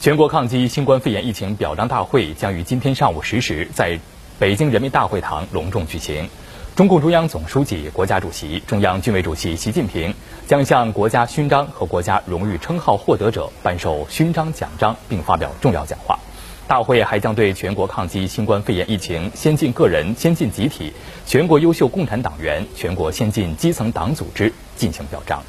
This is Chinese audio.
全国抗击新冠肺炎疫情表彰大会将于今天上午十时在北京人民大会堂隆重举行。中共中央总书记国家主席中央军委主席习近平将向国家勋章和国家荣誉称号获得者颁授勋章奖章并发表重要讲话。大会还将对全国抗击新冠肺炎疫情先进个人先进集体全国优秀共产党员全国先进基层党组织进行表彰。